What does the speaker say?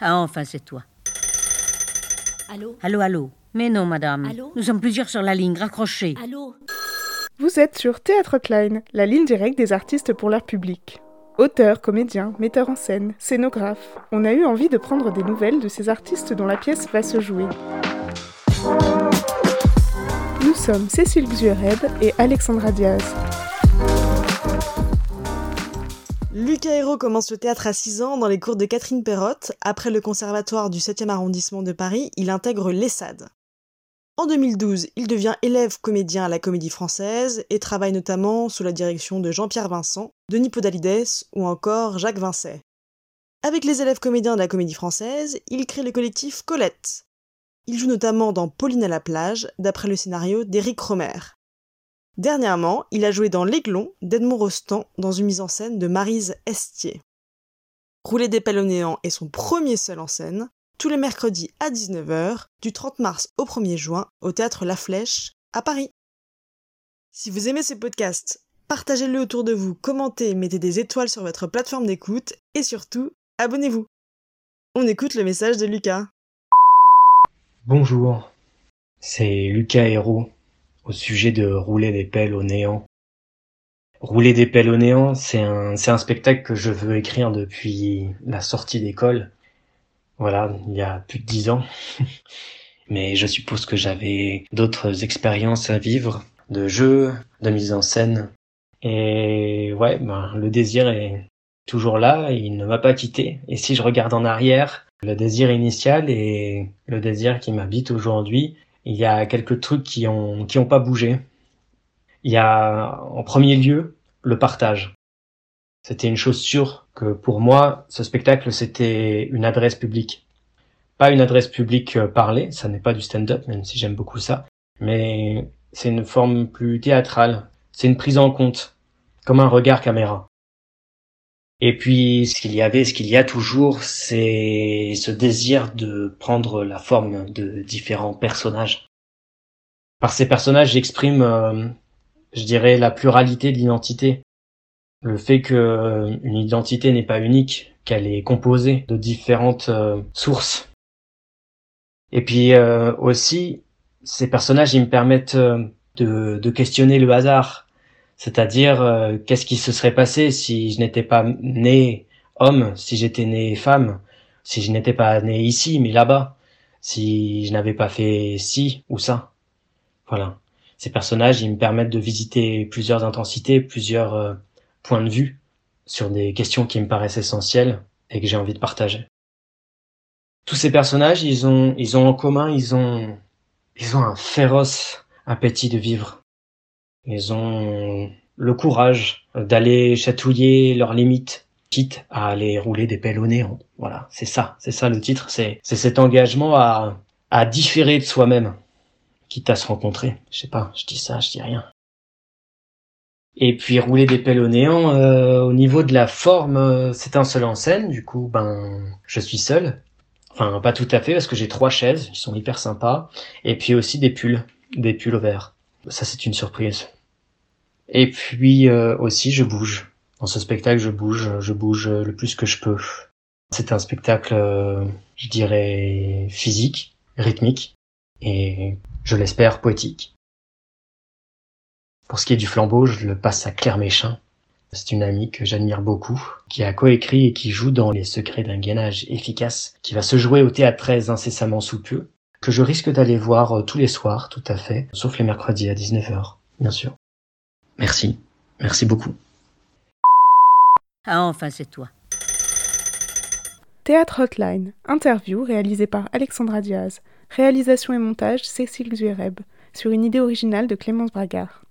Ah, enfin, c'est toi. Allô? Allô, allô Mais non, madame. Allô? Nous sommes plusieurs sur la ligne, raccrochez. Allô? Vous êtes sur Théâtre Klein, la ligne directe des artistes pour leur public. Auteurs, comédiens, metteurs en scène, scénographes, on a eu envie de prendre des nouvelles de ces artistes dont la pièce va se jouer. Nous sommes Cécile Xuereb et Alexandra Diaz. Lucas Hérault commence le théâtre à 6 ans dans les cours de Catherine Perrotte. Après le conservatoire du 7e arrondissement de Paris, il intègre l'ESSAD. En 2012, il devient élève comédien à la Comédie Française et travaille notamment sous la direction de Jean-Pierre Vincent, Denis Podalides ou encore Jacques Vincet. Avec les élèves comédiens de la Comédie Française, il crée le collectif Colette. Il joue notamment dans Pauline à la plage, d'après le scénario d'Éric Romer. Dernièrement, il a joué dans L'Aiglon d'Edmond Rostand dans une mise en scène de Marise Estier. Rouler des pelles au néant est son premier seul en scène, tous les mercredis à 19h, du 30 mars au 1er juin, au théâtre La Flèche, à Paris. Si vous aimez ce podcast, partagez-le autour de vous, commentez, mettez des étoiles sur votre plateforme d'écoute et surtout, abonnez-vous. On écoute le message de Lucas. Bonjour, c'est Lucas Hérault au sujet de Rouler des pelles au néant. Rouler des pelles au néant, c'est un, c'est un spectacle que je veux écrire depuis la sortie d'école. Voilà, il y a plus de dix ans. Mais je suppose que j'avais d'autres expériences à vivre, de jeu, de mise en scène. Et ouais, ben, le désir est toujours là, il ne m'a pas quitté. Et si je regarde en arrière, le désir initial et le désir qui m'habite aujourd'hui, il y a quelques trucs qui ont qui ont pas bougé. Il y a en premier lieu le partage. C'était une chose sûre que pour moi, ce spectacle c'était une adresse publique. Pas une adresse publique euh, parlée, ça n'est pas du stand-up, même si j'aime beaucoup ça, mais c'est une forme plus théâtrale. C'est une prise en compte, comme un regard caméra. Et puis, ce qu'il y avait, ce qu'il y a toujours, c'est ce désir de prendre la forme de différents personnages. Par ces personnages, j'exprime, euh, je dirais, la pluralité de l'identité. Le fait que euh, une identité n'est pas unique, qu'elle est composée de différentes euh, sources. Et puis aussi, ces personnages, ils me permettent de, de questionner le hasard, c'est-à-dire, euh, qu'est-ce qui se serait passé si je n'étais pas né homme, si j'étais né femme, si je n'étais pas né ici, mais là-bas, si je n'avais pas fait ci ou ça. Voilà. Ces personnages, ils me permettent de visiter plusieurs intensités, plusieurs euh, points de vue sur des questions qui me paraissent essentielles et que j'ai envie de partager. Tous ces personnages, ils ont, ils ont en commun, ils ont, ils ont un féroce appétit de vivre. Ils ont le courage d'aller chatouiller leurs limites, quitte à aller rouler des pelles au néant. Voilà, c'est ça, c'est ça le titre, c'est cet engagement à à différer de soi-même, quitte à se rencontrer. Je sais pas, je dis ça, je dis rien. Et puis rouler des pelles au néant, euh, au niveau de la forme, euh, c'est un seul en scène, du coup, ben, je suis seul. Enfin, pas tout à fait, parce que j'ai trois chaises, ils sont hyper sympas. Et puis aussi des pulls, des pulls verts. Ça, c'est une surprise. Et puis euh, aussi, je bouge. Dans ce spectacle, je bouge, je bouge le plus que je peux. C'est un spectacle, euh, je dirais, physique, rythmique, et je l'espère poétique. Pour ce qui est du flambeau, je le passe à Claire Méchin. C'est une amie que j'admire beaucoup, qui a coécrit et qui joue dans Les secrets d'un gainage efficace, qui va se jouer au théâtre très incessamment sous peu, que je risque d'aller voir euh, tous les soirs, tout à fait, sauf les mercredis à 19h, bien sûr. Merci, merci beaucoup. Ah, enfin, c'est toi. Théâtre Hotline, interview réalisée par Alexandra Diaz, réalisation et montage Cécile Zuereb, sur une idée originale de Clémence Bragard.